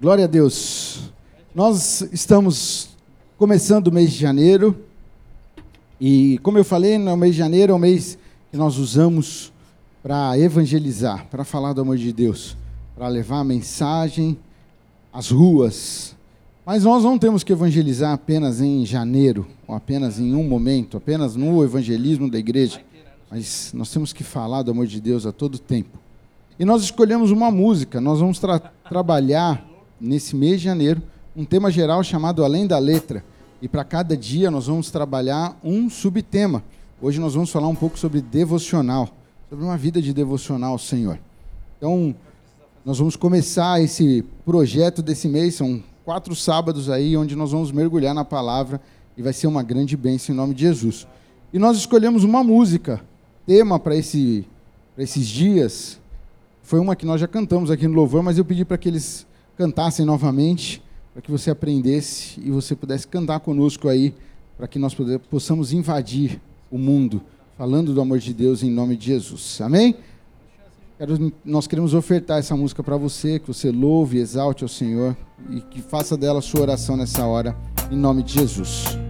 Glória a Deus. Nós estamos começando o mês de janeiro. E, como eu falei, no mês de janeiro é o mês que nós usamos para evangelizar, para falar do amor de Deus, para levar a mensagem às ruas. Mas nós não temos que evangelizar apenas em janeiro, ou apenas em um momento, apenas no evangelismo da igreja. Mas nós temos que falar do amor de Deus a todo tempo. E nós escolhemos uma música, nós vamos tra trabalhar nesse mês de janeiro, um tema geral chamado Além da Letra. E para cada dia nós vamos trabalhar um subtema. Hoje nós vamos falar um pouco sobre devocional, sobre uma vida de devocional Senhor. Então, nós vamos começar esse projeto desse mês, são quatro sábados aí, onde nós vamos mergulhar na palavra e vai ser uma grande bênção em nome de Jesus. E nós escolhemos uma música, tema para esse, esses dias. Foi uma que nós já cantamos aqui no Louvor, mas eu pedi para que eles cantassem novamente, para que você aprendesse e você pudesse cantar conosco aí, para que nós possamos invadir o mundo, falando do amor de Deus em nome de Jesus. Amém? Nós queremos ofertar essa música para você, que você louve, exalte ao Senhor e que faça dela sua oração nessa hora, em nome de Jesus.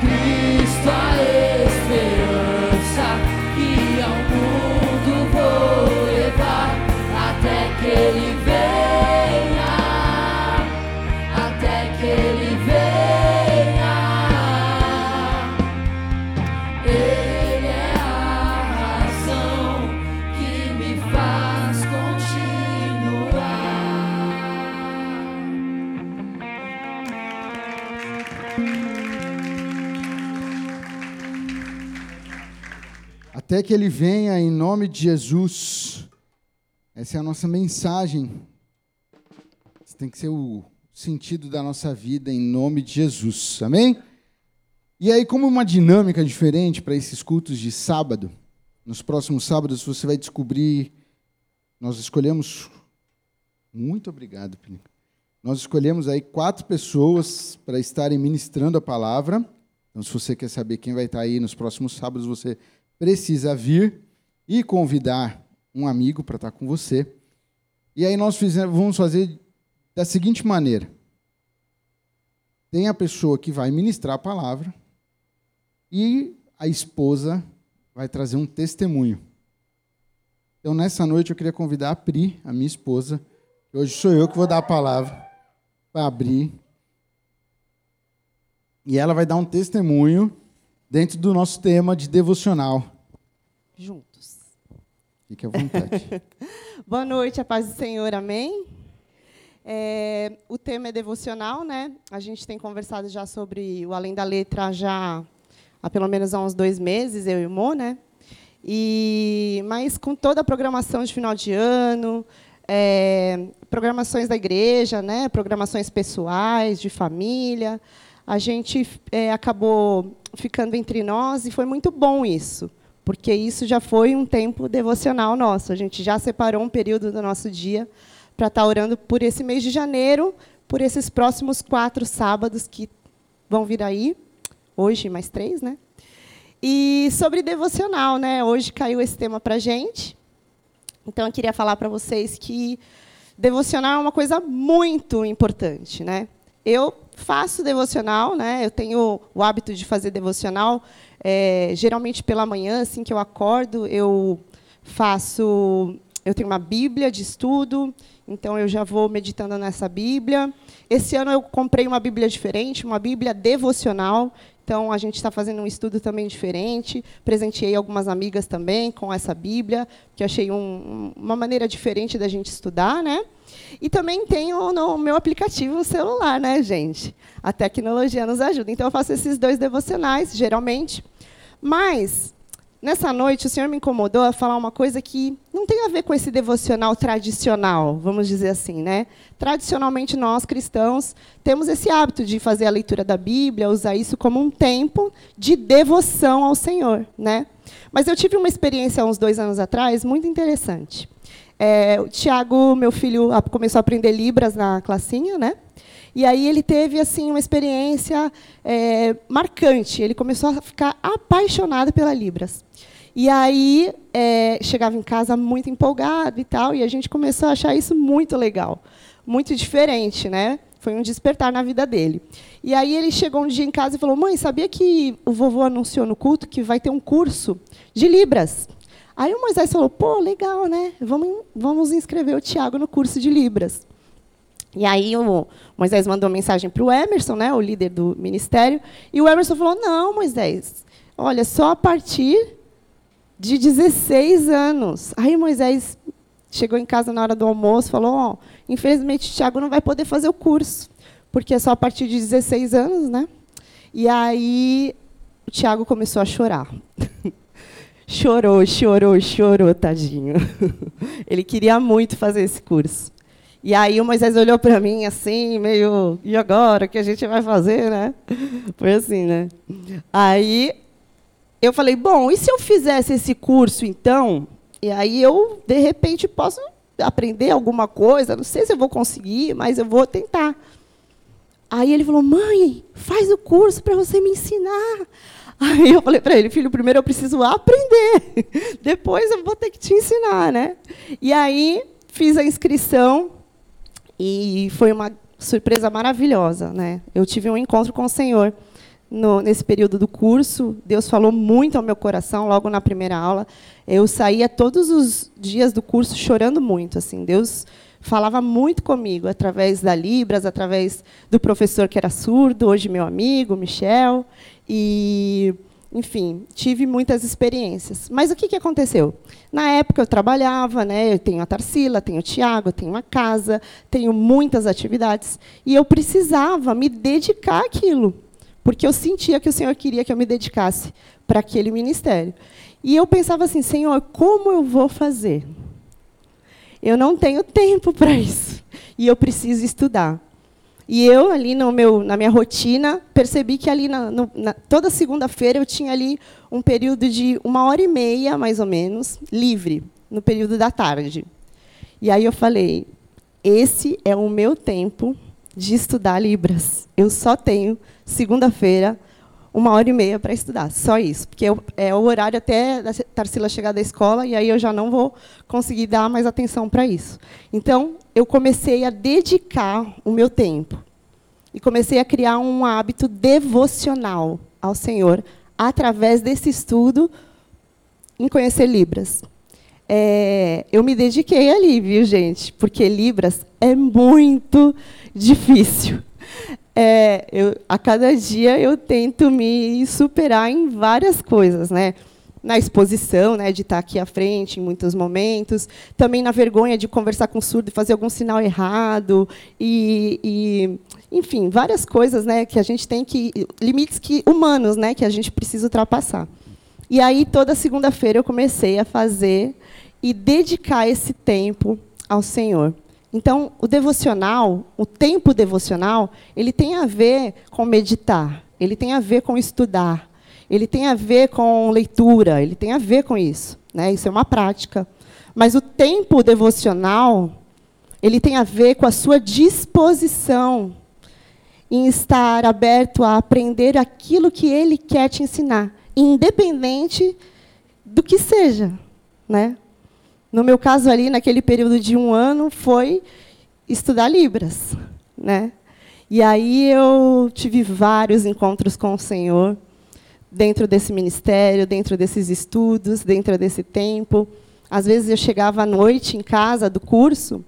Cristo Até que ele venha em nome de Jesus. Essa é a nossa mensagem. Isso tem que ser o sentido da nossa vida em nome de Jesus. Amém? E aí, como uma dinâmica diferente para esses cultos de sábado, nos próximos sábados você vai descobrir. Nós escolhemos. Muito obrigado, Pinico. Nós escolhemos aí quatro pessoas para estarem ministrando a palavra. Então, se você quer saber quem vai estar aí nos próximos sábados, você precisa vir e convidar um amigo para estar com você. E aí nós fizemos, vamos fazer da seguinte maneira: tem a pessoa que vai ministrar a palavra e a esposa vai trazer um testemunho. Então, nessa noite, eu queria convidar a Pri, a minha esposa, que hoje sou eu que vou dar a palavra, para abrir. E ela vai dar um testemunho dentro do nosso tema de devocional. juntos. Fique à vontade. Boa noite, a paz do Senhor, amém? É, o tema é devocional, né? A gente tem conversado já sobre o Além da Letra já há pelo menos há uns dois meses, eu e o Mo, né? E, mas com toda a programação de final de ano, é, programações da igreja, né? programações pessoais, de família, a gente é, acabou ficando entre nós e foi muito bom isso porque isso já foi um tempo devocional nosso. A gente já separou um período do nosso dia para estar orando por esse mês de janeiro, por esses próximos quatro sábados que vão vir aí, hoje mais três, né? E sobre devocional, né? Hoje caiu esse tema para gente. Então eu queria falar para vocês que devocional é uma coisa muito importante, né? Eu faço devocional, né? Eu tenho o hábito de fazer devocional é, geralmente pela manhã, assim que eu acordo, eu faço, eu tenho uma Bíblia de estudo, então eu já vou meditando nessa Bíblia. Esse ano eu comprei uma Bíblia diferente, uma Bíblia devocional. Então a gente está fazendo um estudo também diferente. Presenteei algumas amigas também com essa Bíblia, que achei um, uma maneira diferente da gente estudar, né? E também tenho no meu aplicativo celular, né, gente? A tecnologia nos ajuda. Então eu faço esses dois devocionais, geralmente. Mas nessa noite o Senhor me incomodou a falar uma coisa que não tem a ver com esse devocional tradicional, vamos dizer assim, né? Tradicionalmente nós cristãos temos esse hábito de fazer a leitura da Bíblia, usar isso como um tempo de devoção ao Senhor, né? Mas eu tive uma experiência há uns dois anos atrás muito interessante. É, o Tiago, meu filho, começou a aprender Libras na classinha, né? E aí ele teve assim uma experiência é, marcante. Ele começou a ficar apaixonado pela Libras. E aí é, chegava em casa muito empolgado e tal, e a gente começou a achar isso muito legal, muito diferente, né? Foi um despertar na vida dele. E aí ele chegou um dia em casa e falou: "Mãe, sabia que o vovô anunciou no culto que vai ter um curso de Libras?" Aí o Moisés falou: "Pô, legal, né? Vamos vamos inscrever o Tiago no curso de Libras." E aí o Moisés mandou mensagem para o Emerson, né, o líder do ministério, e o Emerson falou: "Não, Moisés, olha, só a partir de 16 anos". Aí Moisés chegou em casa na hora do almoço, falou: "Ó, oh, infelizmente o Tiago não vai poder fazer o curso, porque é só a partir de 16 anos, né?". E aí o Tiago começou a chorar. chorou, chorou, chorou, tadinho. Ele queria muito fazer esse curso. E aí o Moisés olhou para mim assim, meio, e agora, o que a gente vai fazer, né? Foi assim, né? Aí eu falei, bom, e se eu fizesse esse curso então? E aí eu, de repente, posso aprender alguma coisa, não sei se eu vou conseguir, mas eu vou tentar. Aí ele falou, mãe, faz o curso para você me ensinar. Aí eu falei para ele, filho, primeiro eu preciso aprender, depois eu vou ter que te ensinar, né? E aí fiz a inscrição e foi uma surpresa maravilhosa, né? Eu tive um encontro com o Senhor no, nesse período do curso. Deus falou muito ao meu coração logo na primeira aula. Eu saía todos os dias do curso chorando muito, assim. Deus falava muito comigo através da Libras, através do professor que era surdo, hoje meu amigo, Michel, e enfim, tive muitas experiências. Mas o que, que aconteceu? Na época eu trabalhava, né, eu tenho a Tarsila, tenho o Tiago, tenho uma casa, tenho muitas atividades, e eu precisava me dedicar àquilo, porque eu sentia que o Senhor queria que eu me dedicasse para aquele ministério. E eu pensava assim, Senhor, como eu vou fazer? Eu não tenho tempo para isso, e eu preciso estudar. E eu, ali no meu, na minha rotina, percebi que ali, na, no, na, toda segunda-feira, eu tinha ali um período de uma hora e meia, mais ou menos, livre, no período da tarde. E aí eu falei, esse é o meu tempo de estudar Libras. Eu só tenho, segunda-feira, uma hora e meia para estudar, só isso. Porque eu, é o horário até a Tarsila chegar da escola, e aí eu já não vou conseguir dar mais atenção para isso. Então, eu comecei a dedicar o meu tempo. E comecei a criar um hábito devocional ao Senhor, através desse estudo em conhecer Libras. É, eu me dediquei ali, viu, gente? Porque Libras é muito difícil é, eu, a cada dia eu tento me superar em várias coisas, né? Na exposição, né, de estar aqui à frente em muitos momentos, também na vergonha de conversar com o surdo fazer algum sinal errado e, e enfim, várias coisas, né, que a gente tem que limites que humanos, né, que a gente precisa ultrapassar. E aí toda segunda-feira eu comecei a fazer e dedicar esse tempo ao Senhor. Então, o devocional, o tempo devocional, ele tem a ver com meditar, ele tem a ver com estudar, ele tem a ver com leitura, ele tem a ver com isso. Né? Isso é uma prática. Mas o tempo devocional, ele tem a ver com a sua disposição em estar aberto a aprender aquilo que ele quer te ensinar, independente do que seja. Né? No meu caso ali, naquele período de um ano, foi estudar Libras. Né? E aí eu tive vários encontros com o Senhor, dentro desse ministério, dentro desses estudos, dentro desse tempo. Às vezes eu chegava à noite em casa do curso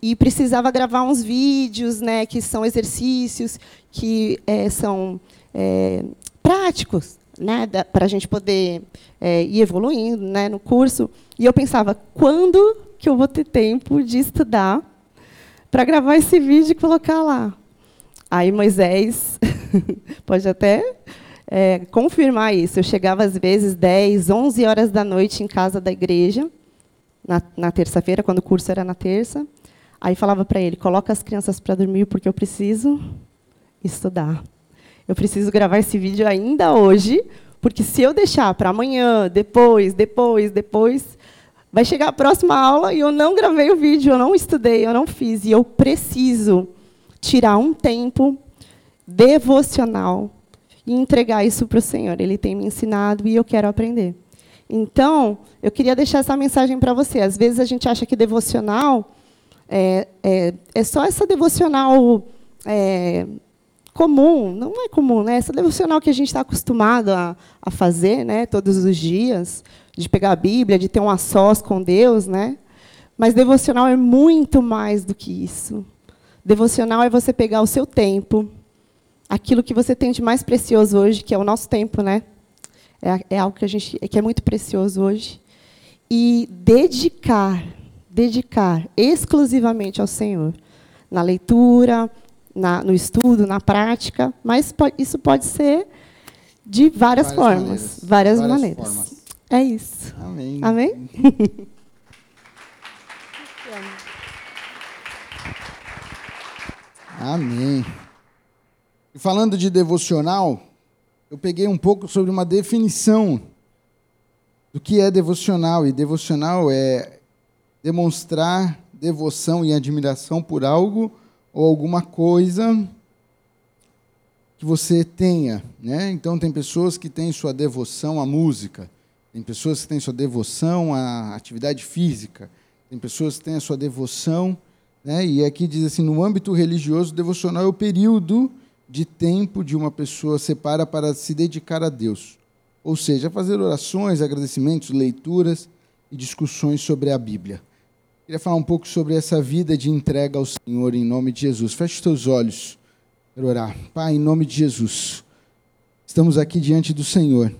e precisava gravar uns vídeos, né, que são exercícios que é, são é, práticos, né, para a gente poder é, ir evoluindo né, no curso. E eu pensava, quando que eu vou ter tempo de estudar para gravar esse vídeo e colocar lá? Aí Moisés pode até é, confirmar isso. Eu chegava às vezes 10, 11 horas da noite em casa da igreja, na, na terça-feira, quando o curso era na terça. Aí falava para ele: coloca as crianças para dormir porque eu preciso estudar. Eu preciso gravar esse vídeo ainda hoje, porque se eu deixar para amanhã, depois, depois, depois, vai chegar a próxima aula e eu não gravei o vídeo, eu não estudei, eu não fiz. E eu preciso tirar um tempo devocional e entregar isso para o Senhor. Ele tem me ensinado e eu quero aprender. Então, eu queria deixar essa mensagem para você. Às vezes a gente acha que devocional é, é, é só essa devocional é, comum, não é comum, né? Essa devocional que a gente está acostumado a, a fazer, né? Todos os dias, de pegar a Bíblia, de ter um a sós com Deus, né? Mas devocional é muito mais do que isso. Devocional é você pegar o seu tempo, aquilo que você tem de mais precioso hoje, que é o nosso tempo, né? É, é algo que a gente que é muito precioso hoje, e dedicar, dedicar exclusivamente ao Senhor, na leitura, na, no estudo, na prática, mas pode, isso pode ser de várias, várias formas, maneiras. várias, várias maneiras. Formas. É isso. Amém. Amém? Amém. E falando de devocional, eu peguei um pouco sobre uma definição do que é devocional. E devocional é demonstrar devoção e admiração por algo ou alguma coisa que você tenha. Né? Então, tem pessoas que têm sua devoção à música, tem pessoas que têm sua devoção à atividade física, tem pessoas que têm a sua devoção. Né? E aqui diz assim: no âmbito religioso, devocional é o período de tempo de uma pessoa separa para se dedicar a Deus. Ou seja, fazer orações, agradecimentos, leituras e discussões sobre a Bíblia. Queria falar um pouco sobre essa vida de entrega ao Senhor em nome de Jesus. Feche os teus olhos para orar. Pai, em nome de Jesus, estamos aqui diante do Senhor.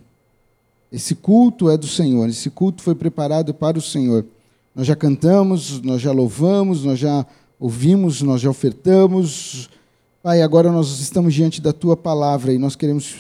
Esse culto é do Senhor, esse culto foi preparado para o Senhor. Nós já cantamos, nós já louvamos, nós já ouvimos, nós já ofertamos, Pai, agora nós estamos diante da tua palavra e nós queremos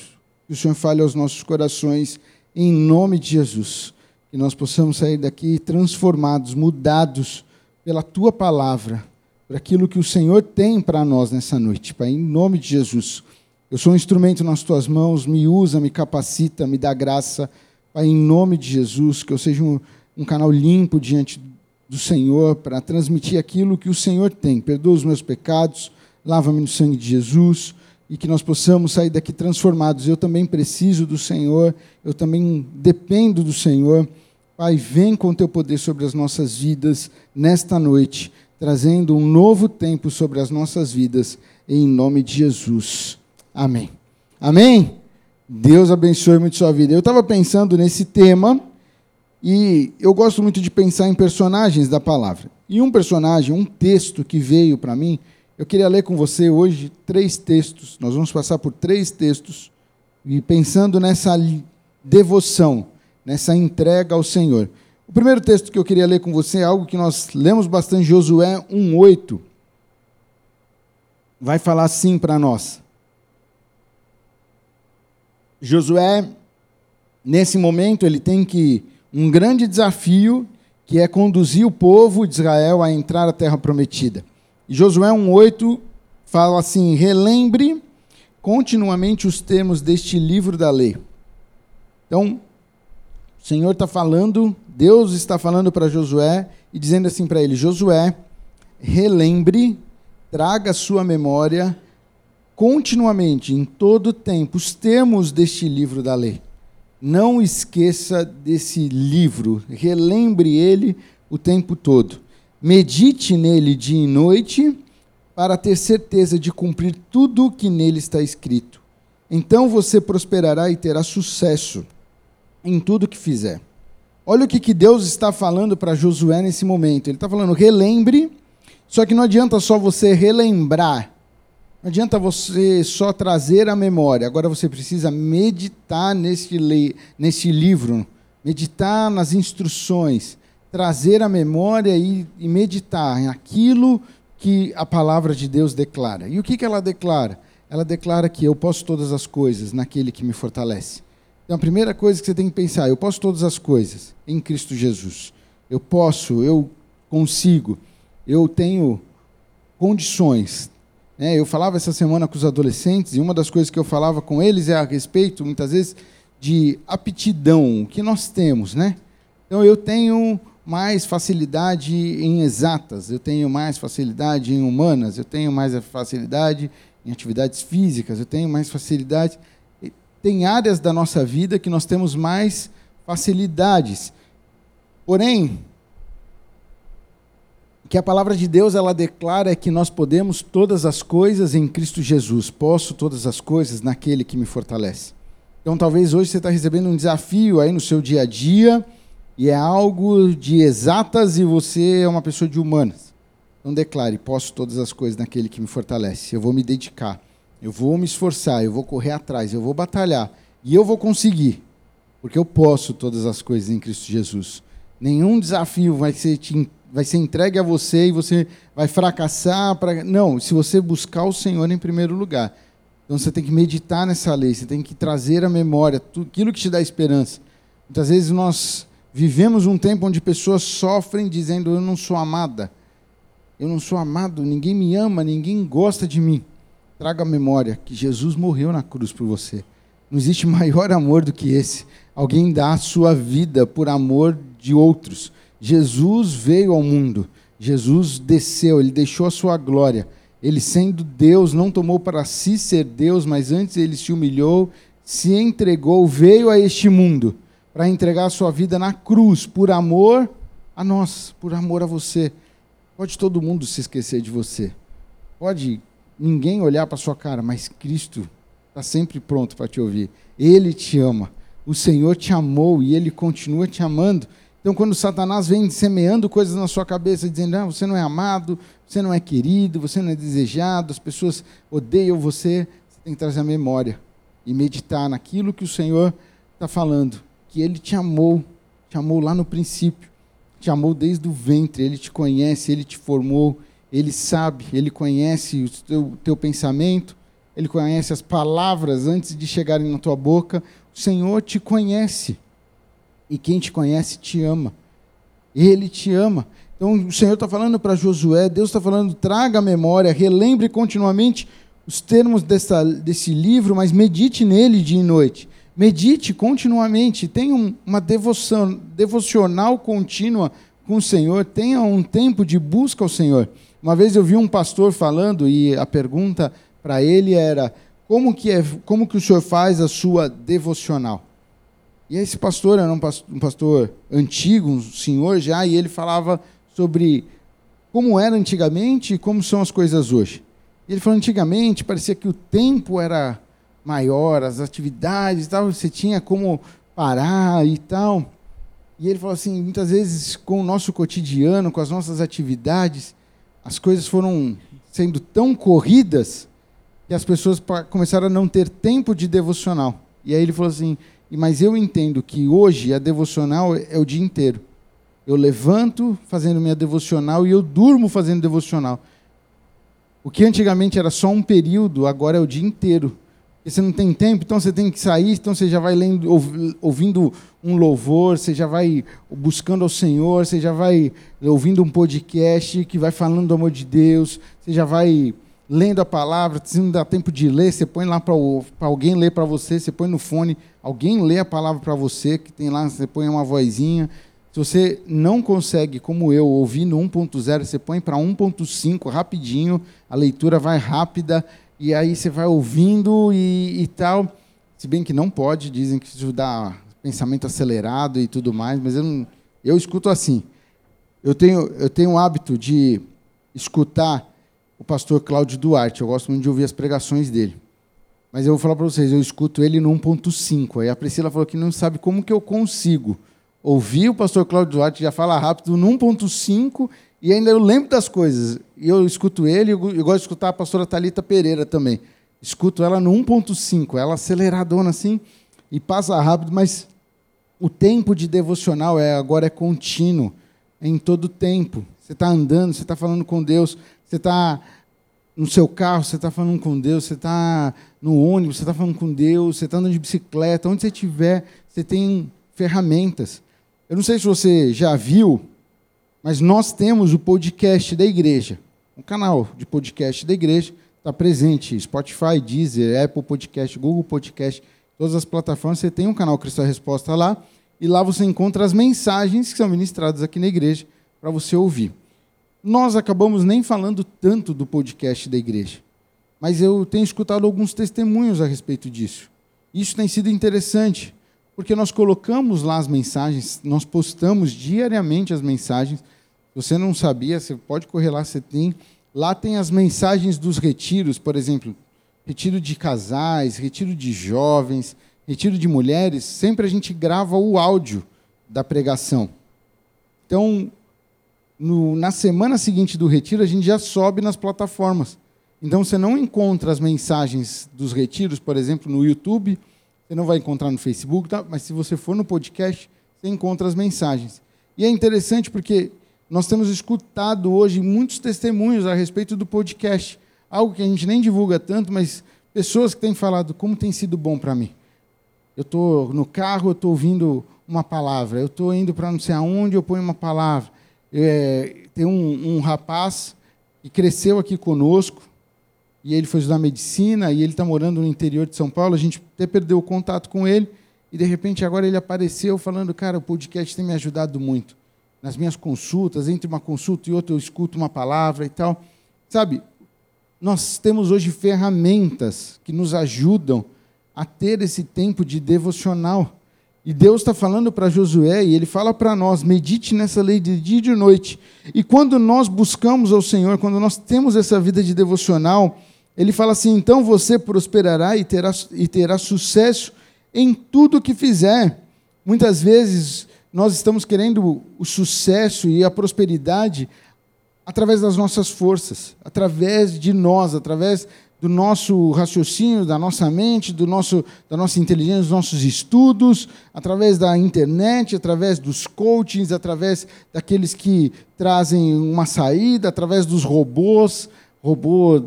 que o Senhor fale aos nossos corações, em nome de Jesus. Que nós possamos sair daqui transformados, mudados pela tua palavra, por aquilo que o Senhor tem para nós nessa noite, Pai, em nome de Jesus. Eu sou um instrumento nas tuas mãos, me usa, me capacita, me dá graça, Pai, em nome de Jesus, que eu seja um, um canal limpo diante do Senhor para transmitir aquilo que o Senhor tem. Perdoa os meus pecados lava-me no sangue de Jesus e que nós possamos sair daqui transformados. Eu também preciso do Senhor, eu também dependo do Senhor. Pai, vem com teu poder sobre as nossas vidas nesta noite, trazendo um novo tempo sobre as nossas vidas, em nome de Jesus. Amém. Amém? Deus abençoe muito sua vida. Eu estava pensando nesse tema e eu gosto muito de pensar em personagens da palavra. E um personagem, um texto que veio para mim, eu queria ler com você hoje três textos. Nós vamos passar por três textos e pensando nessa devoção, nessa entrega ao Senhor. O primeiro texto que eu queria ler com você é algo que nós lemos bastante, Josué 1:8. Vai falar assim para nós. Josué, nesse momento, ele tem que um grande desafio, que é conduzir o povo de Israel a entrar à terra prometida. Josué 1,8 fala assim: relembre continuamente os termos deste livro da lei. Então, o Senhor está falando, Deus está falando para Josué e dizendo assim para ele: Josué, relembre, traga à sua memória continuamente, em todo tempo, os termos deste livro da lei. Não esqueça desse livro, relembre ele o tempo todo. Medite nele dia e noite, para ter certeza de cumprir tudo o que nele está escrito. Então você prosperará e terá sucesso em tudo que fizer. Olha o que, que Deus está falando para Josué nesse momento. Ele está falando, relembre, só que não adianta só você relembrar. Não adianta você só trazer a memória. Agora você precisa meditar nesse, nesse livro, meditar nas instruções, trazer a memória e, e meditar em aquilo que a palavra de Deus declara. E o que, que ela declara? Ela declara que eu posso todas as coisas naquele que me fortalece. Então, a primeira coisa que você tem que pensar, eu posso todas as coisas em Cristo Jesus. Eu posso, eu consigo, eu tenho condições. É, eu falava essa semana com os adolescentes, e uma das coisas que eu falava com eles é a respeito, muitas vezes, de aptidão, que nós temos. Né? Então, eu tenho mais facilidade em exatas, eu tenho mais facilidade em humanas, eu tenho mais facilidade em atividades físicas, eu tenho mais facilidade. Tem áreas da nossa vida que nós temos mais facilidades. Porém, que a palavra de Deus ela declara que nós podemos todas as coisas em Cristo Jesus. Posso todas as coisas naquele que me fortalece. Então, talvez hoje você está recebendo um desafio aí no seu dia a dia e é algo de exatas e você é uma pessoa de humanas. Então declare: posso todas as coisas naquele que me fortalece. Eu vou me dedicar, eu vou me esforçar, eu vou correr atrás, eu vou batalhar e eu vou conseguir, porque eu posso todas as coisas em Cristo Jesus. Nenhum desafio vai ser, te, vai ser entregue a você e você vai fracassar. Pra... Não, se você buscar o Senhor em primeiro lugar. Então você tem que meditar nessa lei, você tem que trazer à memória tudo aquilo que te dá esperança. Muitas vezes nós Vivemos um tempo onde pessoas sofrem dizendo eu não sou amada. eu não sou amado, ninguém me ama, ninguém gosta de mim. Traga à memória que Jesus morreu na cruz por você. Não existe maior amor do que esse. Alguém dá a sua vida por amor de outros. Jesus veio ao mundo. Jesus desceu, ele deixou a sua glória. Ele, sendo Deus, não tomou para si ser Deus, mas antes ele se humilhou, se entregou, veio a este mundo para entregar a sua vida na cruz, por amor a nós, por amor a você. Pode todo mundo se esquecer de você. Pode ninguém olhar para sua cara, mas Cristo está sempre pronto para te ouvir. Ele te ama. O Senhor te amou e ele continua te amando. Então, quando Satanás vem semeando coisas na sua cabeça, dizendo: ah, você não é amado, você não é querido, você não é desejado, as pessoas odeiam você, você tem que trazer a memória e meditar naquilo que o Senhor está falando. Que ele te amou, te amou lá no princípio, te amou desde o ventre, ele te conhece, ele te formou, ele sabe, ele conhece o teu, teu pensamento, ele conhece as palavras antes de chegarem na tua boca. O Senhor te conhece. E quem te conhece te ama. Ele te ama. Então o Senhor está falando para Josué, Deus está falando, traga a memória, relembre continuamente os termos dessa, desse livro, mas medite nele dia e noite. Medite continuamente, tenha um, uma devoção, devocional contínua com o Senhor, tenha um tempo de busca ao Senhor. Uma vez eu vi um pastor falando e a pergunta para ele era: como que é, como que o senhor faz a sua devocional? E esse pastor era um pastor, um pastor antigo, um senhor já, e ele falava sobre como era antigamente e como são as coisas hoje. Ele falou: antigamente parecia que o tempo era maior, as atividades, tal, você tinha como parar e tal. E ele falou assim: muitas vezes com o nosso cotidiano, com as nossas atividades, as coisas foram sendo tão corridas que as pessoas começaram a não ter tempo de devocional. E aí ele falou assim: mas eu entendo que hoje a devocional é o dia inteiro. Eu levanto fazendo minha devocional e eu durmo fazendo devocional. O que antigamente era só um período, agora é o dia inteiro. Você não tem tempo, então você tem que sair, então você já vai lendo, ouvindo um louvor, você já vai buscando ao Senhor, você já vai ouvindo um podcast que vai falando do amor de Deus, você já vai lendo a palavra, se não dá tempo de ler, você põe lá para alguém ler para você, você põe no fone, alguém lê a palavra para você, que tem lá, você põe uma vozinha. Se você não consegue, como eu, ouvir no 1.0, você põe para 1.5 rapidinho, a leitura vai rápida, e aí você vai ouvindo e, e tal. Se bem que não pode, dizem que isso dá pensamento acelerado e tudo mais, mas eu, não, eu escuto assim. Eu tenho, eu tenho o hábito de escutar o pastor Cláudio Duarte. Eu gosto muito de ouvir as pregações dele. Mas eu vou falar para vocês, eu escuto ele no 1.5. Aí a Priscila falou que não sabe como que eu consigo ouvir o pastor Cláudio Duarte, já fala rápido, no 1.5, e ainda eu lembro das coisas. E eu escuto ele, eu gosto de escutar a pastora Talita Pereira também. Escuto ela no 1.5, ela aceleradona assim, e passa rápido, mas o tempo de devocional é agora é contínuo, é em todo tempo. Você está andando, você está falando com Deus, você está no seu carro, você está falando com Deus, você está no ônibus, você está falando com Deus, você está andando de bicicleta, onde você estiver, você tem ferramentas. Eu não sei se você já viu, mas nós temos o podcast da igreja, um canal de podcast da igreja, está presente Spotify, Deezer, Apple Podcast, Google Podcast, todas as plataformas, você tem um canal Cristo a Resposta lá, e lá você encontra as mensagens que são ministradas aqui na igreja para você ouvir. Nós acabamos nem falando tanto do podcast da igreja, mas eu tenho escutado alguns testemunhos a respeito disso. Isso tem sido interessante, porque nós colocamos lá as mensagens, nós postamos diariamente as mensagens. Você não sabia, você pode correr lá, você tem. Lá tem as mensagens dos retiros, por exemplo, retiro de casais, retiro de jovens, retiro de mulheres. Sempre a gente grava o áudio da pregação. Então, no, na semana seguinte do retiro, a gente já sobe nas plataformas. Então você não encontra as mensagens dos retiros, por exemplo, no YouTube, você não vai encontrar no Facebook, tá? mas se você for no podcast, você encontra as mensagens. E é interessante porque nós temos escutado hoje muitos testemunhos a respeito do podcast, algo que a gente nem divulga tanto, mas pessoas que têm falado como tem sido bom para mim. Eu estou no carro, eu estou ouvindo uma palavra, eu estou indo para não sei aonde, eu ponho uma palavra. É, tem um, um, rapaz que cresceu aqui conosco, e ele foi estudar medicina, e ele está morando no interior de São Paulo, a gente até perdeu o contato com ele, e de repente agora ele apareceu falando, cara, o podcast tem me ajudado muito. Nas minhas consultas, entre uma consulta e outra eu escuto uma palavra e tal. Sabe, nós temos hoje ferramentas que nos ajudam a ter esse tempo de devocional. E Deus está falando para Josué, e ele fala para nós: medite nessa lei de dia e de noite. E quando nós buscamos ao Senhor, quando nós temos essa vida de devocional, ele fala assim: então você prosperará e terá, e terá sucesso em tudo que fizer. Muitas vezes nós estamos querendo o sucesso e a prosperidade através das nossas forças, através de nós, através do nosso raciocínio, da nossa mente, do nosso, da nossa inteligência, dos nossos estudos, através da internet, através dos coachings, através daqueles que trazem uma saída, através dos robôs, robô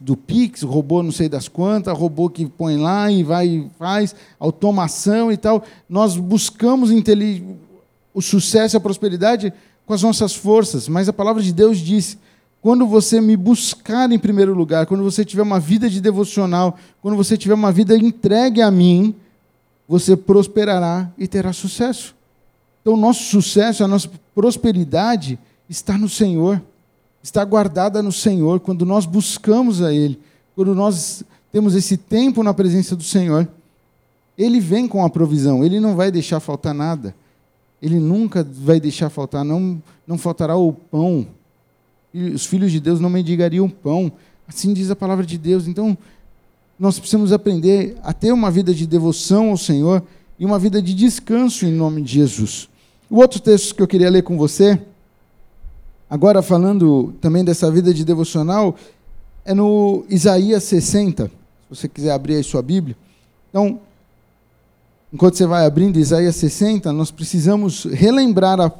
do Pix, robô não sei das quantas, robô que põe lá e vai e faz, automação e tal. Nós buscamos o sucesso e a prosperidade com as nossas forças, mas a palavra de Deus diz: quando você me buscar em primeiro lugar, quando você tiver uma vida de devocional, quando você tiver uma vida entregue a mim, você prosperará e terá sucesso. Então, o nosso sucesso, a nossa prosperidade está no Senhor está guardada no Senhor, quando nós buscamos a Ele, quando nós temos esse tempo na presença do Senhor, Ele vem com a provisão, Ele não vai deixar faltar nada. Ele nunca vai deixar faltar, não, não faltará o pão. Os filhos de Deus não mendigariam pão. Assim diz a palavra de Deus. Então, nós precisamos aprender a ter uma vida de devoção ao Senhor e uma vida de descanso em nome de Jesus. O outro texto que eu queria ler com você Agora, falando também dessa vida de devocional, é no Isaías 60, se você quiser abrir aí sua Bíblia. Então, enquanto você vai abrindo Isaías 60, nós precisamos relembrar a.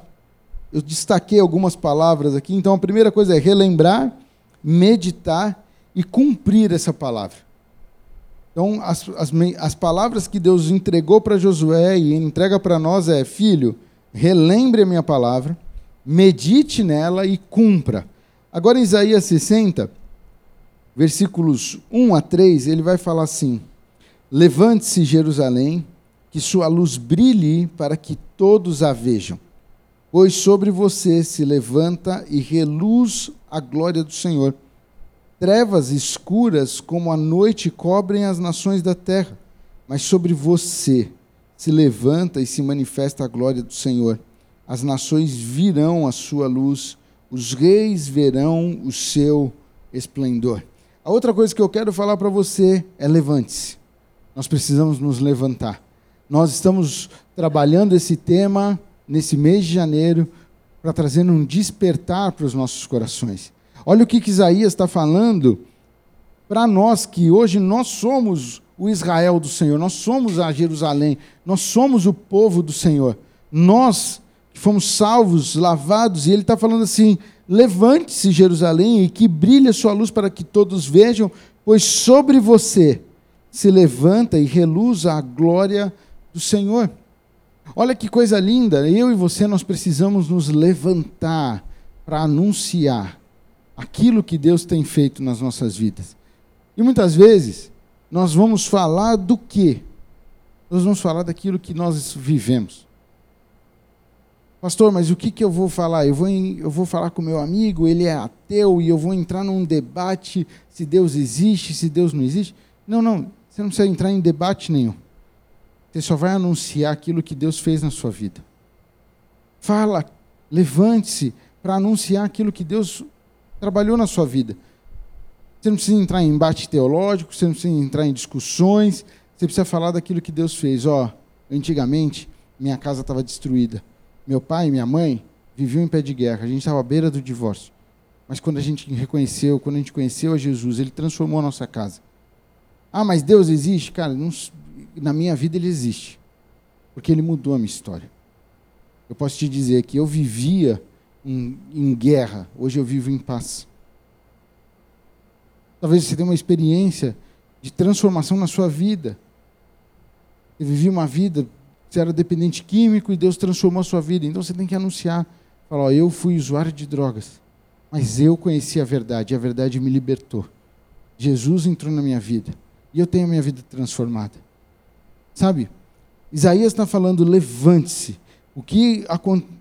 Eu destaquei algumas palavras aqui, então a primeira coisa é relembrar, meditar e cumprir essa palavra. Então, as, as, as palavras que Deus entregou para Josué e entrega para nós é: filho, relembre a minha palavra medite nela e cumpra. Agora, em Isaías 60, versículos 1 a 3, ele vai falar assim: Levante-se, Jerusalém, que sua luz brilhe para que todos a vejam. Pois sobre você se levanta e reluz a glória do Senhor. Trevas escuras como a noite cobrem as nações da terra, mas sobre você se levanta e se manifesta a glória do Senhor as nações virão a sua luz, os reis verão o seu esplendor. A outra coisa que eu quero falar para você é levante-se. Nós precisamos nos levantar. Nós estamos trabalhando esse tema nesse mês de janeiro para trazer um despertar para os nossos corações. Olha o que, que Isaías está falando para nós que hoje nós somos o Israel do Senhor, nós somos a Jerusalém, nós somos o povo do Senhor. Nós que fomos salvos, lavados, e ele está falando assim: levante-se, Jerusalém, e que brilhe a sua luz para que todos vejam, pois sobre você se levanta e reluza a glória do Senhor. Olha que coisa linda, eu e você nós precisamos nos levantar para anunciar aquilo que Deus tem feito nas nossas vidas. E muitas vezes nós vamos falar do quê? Nós vamos falar daquilo que nós vivemos. Pastor, mas o que, que eu vou falar? Eu vou, eu vou falar com meu amigo, ele é ateu, e eu vou entrar num debate se Deus existe, se Deus não existe. Não, não, você não precisa entrar em debate nenhum. Você só vai anunciar aquilo que Deus fez na sua vida. Fala, levante-se para anunciar aquilo que Deus trabalhou na sua vida. Você não precisa entrar em embate teológico, você não precisa entrar em discussões, você precisa falar daquilo que Deus fez. Ó, antigamente minha casa estava destruída meu pai e minha mãe viviam em pé de guerra, a gente estava à beira do divórcio. Mas quando a gente reconheceu, quando a gente conheceu a Jesus, ele transformou a nossa casa. Ah, mas Deus existe? Cara, não, na minha vida ele existe. Porque ele mudou a minha história. Eu posso te dizer que eu vivia em, em guerra, hoje eu vivo em paz. Talvez você tenha uma experiência de transformação na sua vida. Eu vivi uma vida você era dependente químico e Deus transformou a sua vida. Então você tem que anunciar. Falar, ó, eu fui usuário de drogas. Mas eu conheci a verdade, e a verdade me libertou. Jesus entrou na minha vida. E eu tenho a minha vida transformada. Sabe? Isaías está falando: levante-se. O que,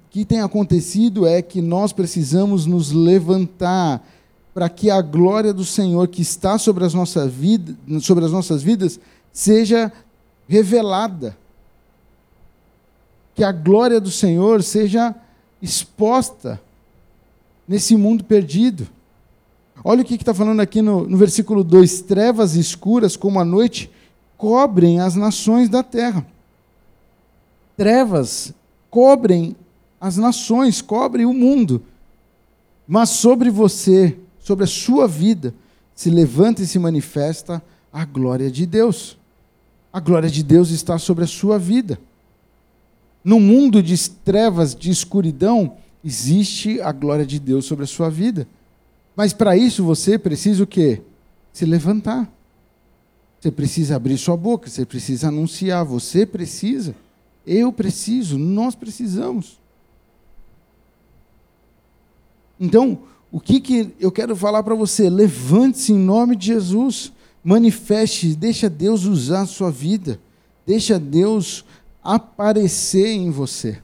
que tem acontecido é que nós precisamos nos levantar para que a glória do Senhor que está sobre as, nossas vidas, sobre as nossas vidas seja revelada. Que a glória do Senhor seja exposta nesse mundo perdido. Olha o que está falando aqui no, no versículo 2: trevas escuras como a noite cobrem as nações da terra. Trevas cobrem as nações, cobrem o mundo. Mas sobre você, sobre a sua vida, se levanta e se manifesta a glória de Deus. A glória de Deus está sobre a sua vida. No mundo de trevas, de escuridão, existe a glória de Deus sobre a sua vida. Mas para isso você precisa o quê? Se levantar. Você precisa abrir sua boca, você precisa anunciar, você precisa. Eu preciso, nós precisamos. Então, o que, que eu quero falar para você? Levante-se em nome de Jesus, manifeste, deixa Deus usar a sua vida, deixa Deus aparecer em você.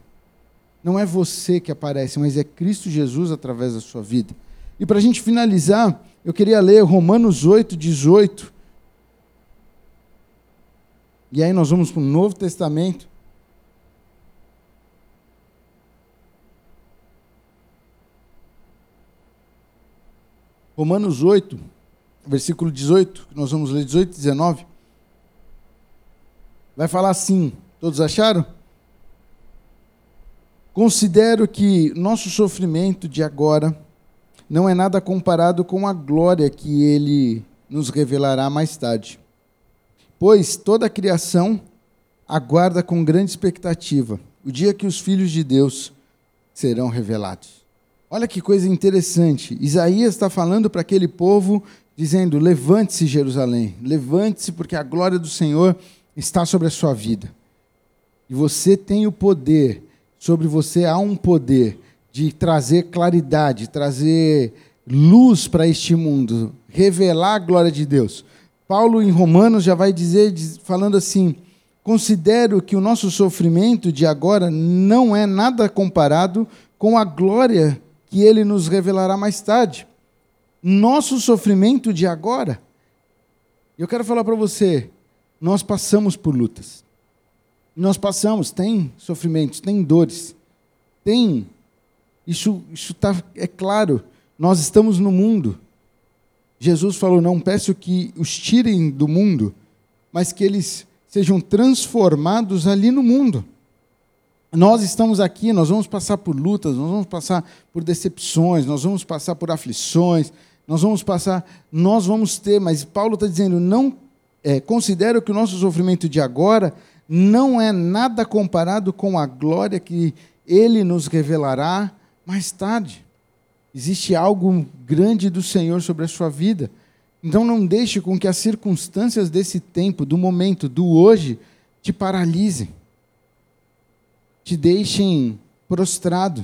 Não é você que aparece, mas é Cristo Jesus através da sua vida. E para a gente finalizar, eu queria ler Romanos 8, 18. E aí nós vamos para o Novo Testamento. Romanos 8, versículo 18, que nós vamos ler 18 e 19. Vai falar assim: Todos acharam? Considero que nosso sofrimento de agora não é nada comparado com a glória que ele nos revelará mais tarde. Pois toda a criação aguarda com grande expectativa o dia que os filhos de Deus serão revelados. Olha que coisa interessante. Isaías está falando para aquele povo, dizendo: Levante-se, Jerusalém, levante-se, porque a glória do Senhor está sobre a sua vida. E você tem o poder, sobre você há um poder de trazer claridade, trazer luz para este mundo, revelar a glória de Deus. Paulo, em Romanos, já vai dizer, falando assim: considero que o nosso sofrimento de agora não é nada comparado com a glória que ele nos revelará mais tarde. Nosso sofrimento de agora. Eu quero falar para você, nós passamos por lutas nós passamos, tem sofrimentos, tem dores, tem. Isso, isso tá, é claro, nós estamos no mundo. Jesus falou: Não peço que os tirem do mundo, mas que eles sejam transformados ali no mundo. Nós estamos aqui, nós vamos passar por lutas, nós vamos passar por decepções, nós vamos passar por aflições, nós vamos passar, nós vamos ter, mas Paulo está dizendo: não é, considero que o nosso sofrimento de agora não é nada comparado com a glória que ele nos revelará mais tarde. Existe algo grande do Senhor sobre a sua vida. Então não deixe com que as circunstâncias desse tempo, do momento, do hoje, te paralisem. Te deixem prostrado.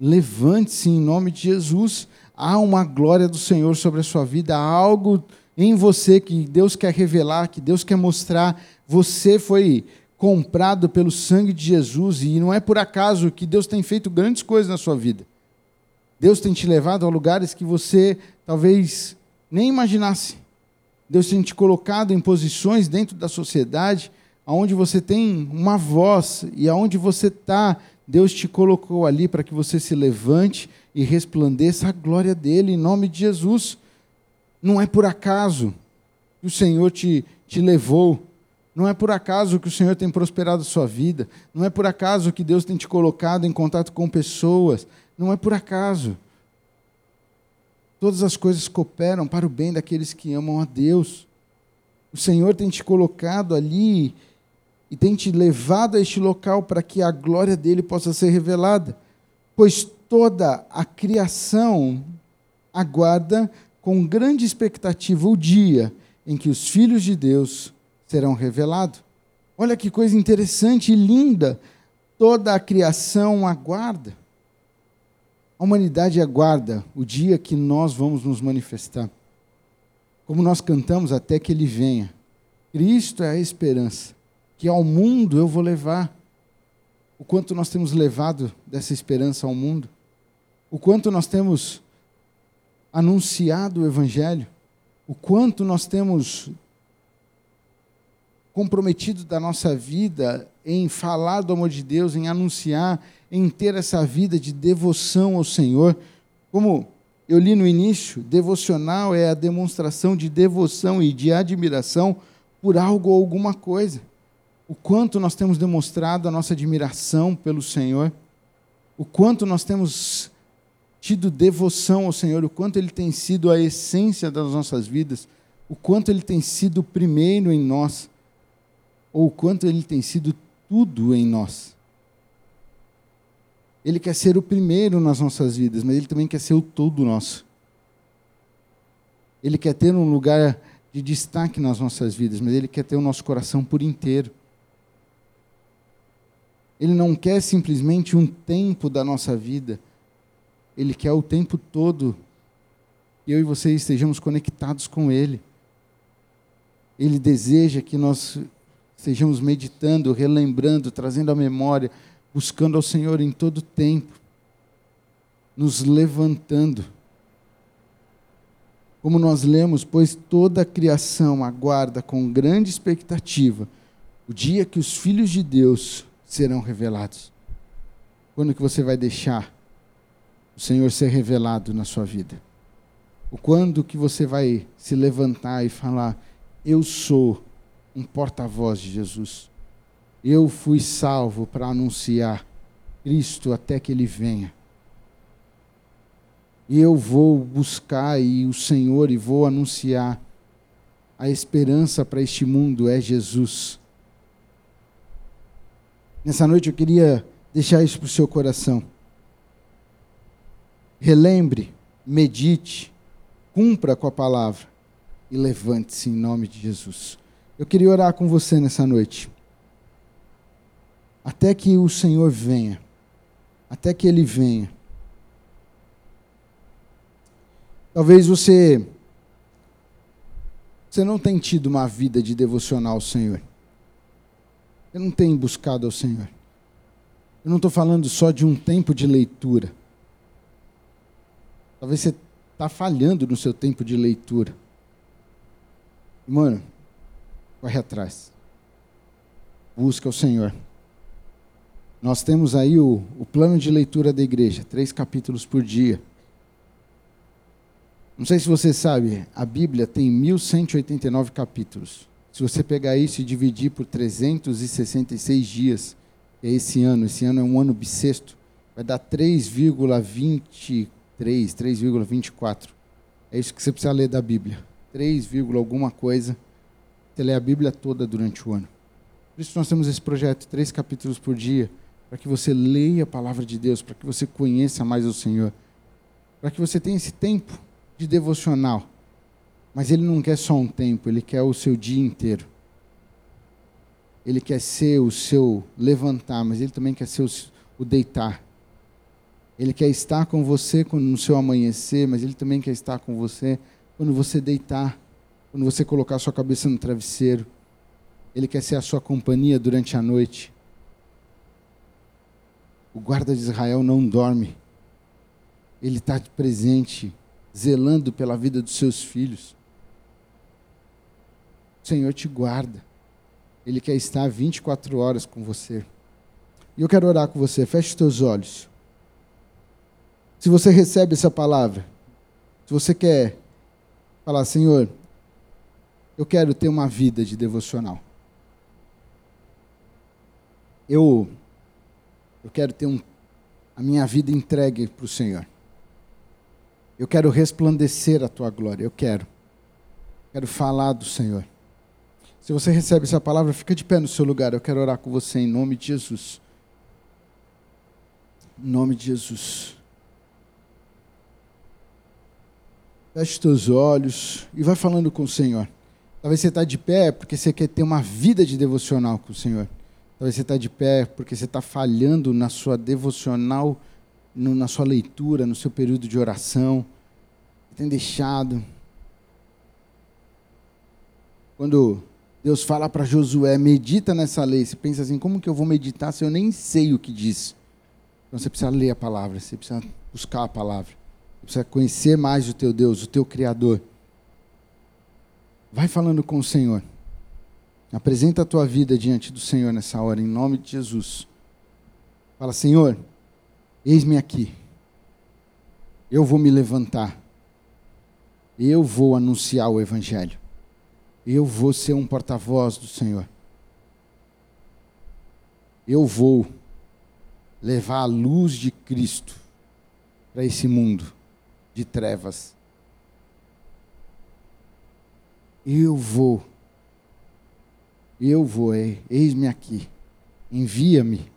Levante-se em nome de Jesus. Há uma glória do Senhor sobre a sua vida, há algo em você que Deus quer revelar, que Deus quer mostrar. Você foi comprado pelo sangue de Jesus, e não é por acaso que Deus tem feito grandes coisas na sua vida. Deus tem te levado a lugares que você talvez nem imaginasse. Deus tem te colocado em posições dentro da sociedade onde você tem uma voz e aonde você está, Deus te colocou ali para que você se levante e resplandeça a glória dele em nome de Jesus. Não é por acaso que o Senhor te, te levou não é por acaso que o Senhor tem prosperado a sua vida. Não é por acaso que Deus tem te colocado em contato com pessoas. Não é por acaso. Todas as coisas cooperam para o bem daqueles que amam a Deus. O Senhor tem te colocado ali e tem te levado a este local para que a glória dele possa ser revelada. Pois toda a criação aguarda com grande expectativa o dia em que os filhos de Deus serão revelados. Olha que coisa interessante e linda. Toda a criação aguarda. A humanidade aguarda o dia que nós vamos nos manifestar. Como nós cantamos até que ele venha. Cristo é a esperança que ao mundo eu vou levar. O quanto nós temos levado dessa esperança ao mundo. O quanto nós temos anunciado o evangelho. O quanto nós temos comprometido da nossa vida em falar do amor de Deus, em anunciar, em ter essa vida de devoção ao Senhor. Como eu li no início, devocional é a demonstração de devoção e de admiração por algo ou alguma coisa. O quanto nós temos demonstrado a nossa admiração pelo Senhor, o quanto nós temos tido devoção ao Senhor, o quanto Ele tem sido a essência das nossas vidas, o quanto Ele tem sido primeiro em nós ou o quanto ele tem sido tudo em nós. Ele quer ser o primeiro nas nossas vidas, mas ele também quer ser o todo nosso. Ele quer ter um lugar de destaque nas nossas vidas, mas ele quer ter o nosso coração por inteiro. Ele não quer simplesmente um tempo da nossa vida, ele quer o tempo todo que eu e você estejamos conectados com Ele. Ele deseja que nós estejamos meditando, relembrando, trazendo a memória, buscando ao Senhor em todo tempo, nos levantando. Como nós lemos, pois toda a criação aguarda com grande expectativa o dia que os filhos de Deus serão revelados. Quando que você vai deixar o Senhor ser revelado na sua vida? O quando que você vai se levantar e falar: Eu sou um porta-voz de Jesus. Eu fui salvo para anunciar Cristo até que ele venha. E eu vou buscar e o Senhor e vou anunciar a esperança para este mundo é Jesus. Nessa noite eu queria deixar isso para o seu coração. Relembre, medite, cumpra com a palavra e levante-se em nome de Jesus. Eu queria orar com você nessa noite. Até que o Senhor venha. Até que Ele venha. Talvez você. Você não tenha tido uma vida de devocional ao Senhor. Você não tem buscado ao Senhor. Eu não estou falando só de um tempo de leitura. Talvez você está falhando no seu tempo de leitura. Mano, corre atrás. Busca o Senhor. Nós temos aí o, o plano de leitura da igreja, três capítulos por dia. Não sei se você sabe, a Bíblia tem 1189 capítulos. Se você pegar isso e dividir por 366 dias, é esse ano, esse ano é um ano bissexto, vai dar 3,23, 3,24. É isso que você precisa ler da Bíblia. 3, alguma coisa você lê a Bíblia toda durante o ano. Por isso nós temos esse projeto, três capítulos por dia, para que você leia a palavra de Deus, para que você conheça mais o Senhor, para que você tenha esse tempo de devocional. Mas Ele não quer só um tempo, Ele quer o seu dia inteiro. Ele quer ser o seu levantar, mas Ele também quer ser o, o deitar. Ele quer estar com você no seu amanhecer, mas Ele também quer estar com você quando você deitar quando você colocar sua cabeça no travesseiro. Ele quer ser a sua companhia durante a noite. O guarda de Israel não dorme. Ele está presente, zelando pela vida dos seus filhos. O Senhor te guarda. Ele quer estar 24 horas com você. E eu quero orar com você. Feche os teus olhos. Se você recebe essa palavra, se você quer falar, Senhor, eu quero ter uma vida de devocional. Eu, eu quero ter um, a minha vida entregue para o Senhor. Eu quero resplandecer a tua glória. Eu quero. Quero falar do Senhor. Se você recebe essa palavra, fica de pé no seu lugar. Eu quero orar com você em nome de Jesus. Em nome de Jesus. Feche teus olhos e vai falando com o Senhor. Talvez você está de pé porque você quer ter uma vida de devocional com o Senhor. Talvez você está de pé porque você está falhando na sua devocional no- na sua leitura, no seu período de oração, tem deixado. Quando Deus fala para Josué, medita nessa lei, você pensa assim, como que eu vou meditar se eu nem sei o que diz? Então você precisa ler a palavra, você precisa buscar a palavra, você precisa conhecer mais o teu Deus, o teu Criador. Vai falando com o Senhor. Apresenta a tua vida diante do Senhor nessa hora, em nome de Jesus. Fala, Senhor, eis-me aqui. Eu vou me levantar. Eu vou anunciar o Evangelho. Eu vou ser um porta-voz do Senhor. Eu vou levar a luz de Cristo para esse mundo de trevas. Eu vou. Eu vou, ei- eis-me aqui. Envia-me.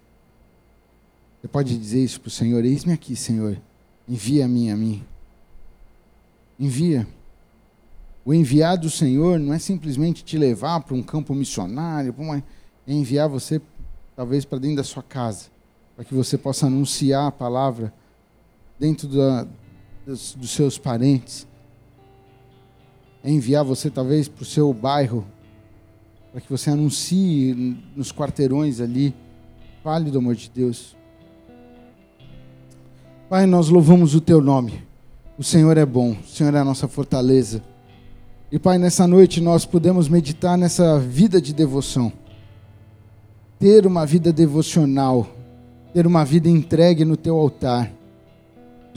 Você pode dizer isso para o Senhor: Eis-me aqui, Senhor. Envia-me a mim. Envia. O enviar do Senhor não é simplesmente te levar para um campo missionário, é enviar você, talvez, para dentro da sua casa, para que você possa anunciar a palavra dentro da, dos, dos seus parentes. É enviar você, talvez, para o seu bairro, para que você anuncie nos quarteirões ali. Fale do amor de Deus. Pai, nós louvamos o teu nome. O Senhor é bom, o Senhor é a nossa fortaleza. E, Pai, nessa noite nós podemos meditar nessa vida de devoção. Ter uma vida devocional, ter uma vida entregue no teu altar.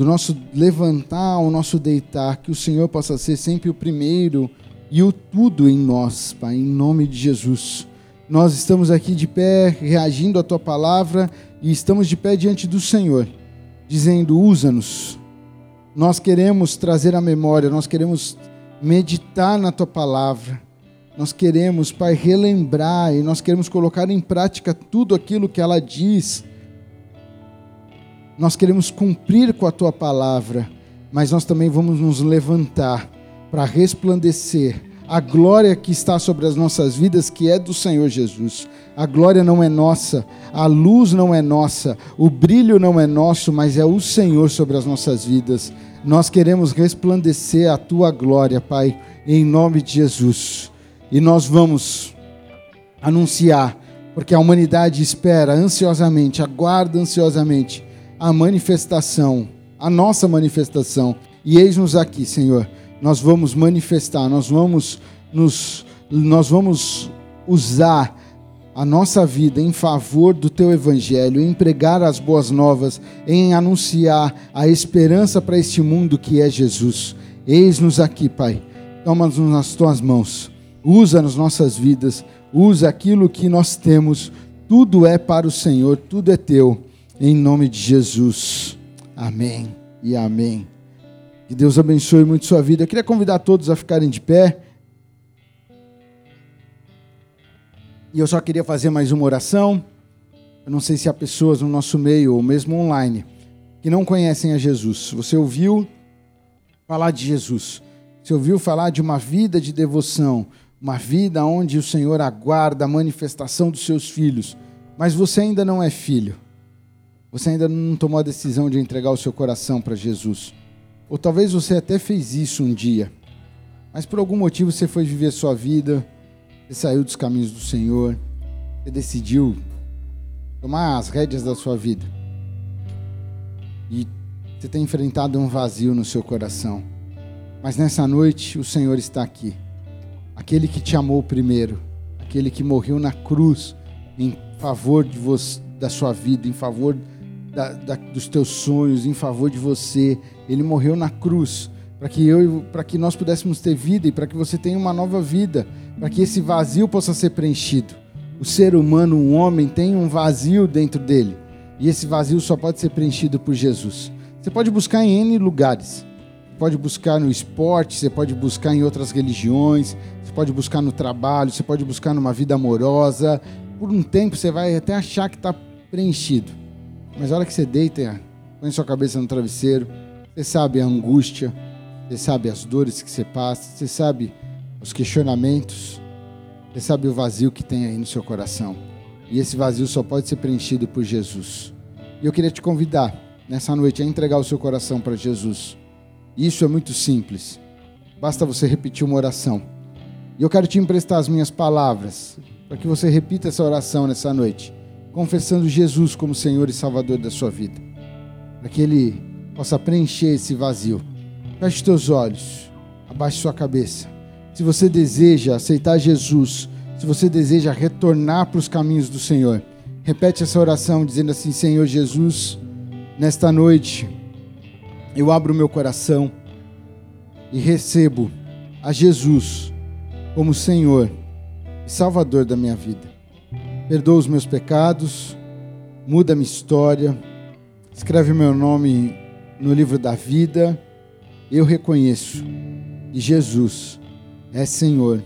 Do nosso levantar ao nosso deitar, que o Senhor possa ser sempre o primeiro e o tudo em nós, Pai, em nome de Jesus. Nós estamos aqui de pé, reagindo à tua palavra e estamos de pé diante do Senhor, dizendo: usa-nos. Nós queremos trazer a memória, nós queremos meditar na tua palavra. Nós queremos, Pai, relembrar e nós queremos colocar em prática tudo aquilo que ela diz. Nós queremos cumprir com a tua palavra, mas nós também vamos nos levantar para resplandecer a glória que está sobre as nossas vidas, que é do Senhor Jesus. A glória não é nossa, a luz não é nossa, o brilho não é nosso, mas é o Senhor sobre as nossas vidas. Nós queremos resplandecer a tua glória, Pai, em nome de Jesus. E nós vamos anunciar, porque a humanidade espera ansiosamente, aguarda ansiosamente a manifestação, a nossa manifestação. E eis-nos aqui, Senhor. Nós vamos manifestar, nós vamos nos nós vamos usar a nossa vida em favor do teu evangelho, em pregar as boas novas, em anunciar a esperança para este mundo que é Jesus. Eis-nos aqui, Pai. Toma-nos nas tuas mãos. Usa nas nossas vidas, usa aquilo que nós temos. Tudo é para o Senhor, tudo é teu. Em nome de Jesus. Amém e amém. Que Deus abençoe muito sua vida. Eu queria convidar todos a ficarem de pé. E eu só queria fazer mais uma oração. Eu não sei se há pessoas no nosso meio, ou mesmo online, que não conhecem a Jesus. Você ouviu falar de Jesus. Você ouviu falar de uma vida de devoção, uma vida onde o Senhor aguarda a manifestação dos seus filhos. Mas você ainda não é filho. Você ainda não tomou a decisão de entregar o seu coração para Jesus. Ou talvez você até fez isso um dia, mas por algum motivo você foi viver sua vida, você saiu dos caminhos do Senhor, você decidiu tomar as rédeas da sua vida. E você tem enfrentado um vazio no seu coração. Mas nessa noite o Senhor está aqui. Aquele que te amou primeiro, aquele que morreu na cruz em favor de você, da sua vida, em favor da, da, dos teus sonhos, em favor de você. Ele morreu na cruz para que eu, para que nós pudéssemos ter vida e para que você tenha uma nova vida, para que esse vazio possa ser preenchido. O ser humano, um homem, tem um vazio dentro dele e esse vazio só pode ser preenchido por Jesus. Você pode buscar em N lugares. Você pode buscar no esporte, você pode buscar em outras religiões, você pode buscar no trabalho, você pode buscar numa vida amorosa. Por um tempo você vai até achar que está preenchido. Mas a hora que você deita, põe sua cabeça no travesseiro, você sabe a angústia, você sabe as dores que você passa, você sabe os questionamentos, você sabe o vazio que tem aí no seu coração. E esse vazio só pode ser preenchido por Jesus. E eu queria te convidar, nessa noite a entregar o seu coração para Jesus. Isso é muito simples. Basta você repetir uma oração. E eu quero te emprestar as minhas palavras para que você repita essa oração nessa noite, confessando Jesus como Senhor e Salvador da sua vida, para que Ele possa preencher esse vazio. Feche teus olhos, abaixe sua cabeça. Se você deseja aceitar Jesus, se você deseja retornar para os caminhos do Senhor, repete essa oração dizendo assim: Senhor Jesus, nesta noite eu abro meu coração e recebo a Jesus como Senhor e Salvador da minha vida. Perdoa os meus pecados, muda minha história, escreve meu nome no livro da vida. Eu reconheço que Jesus é Senhor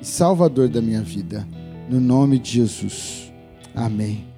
e Salvador da minha vida. No nome de Jesus. Amém.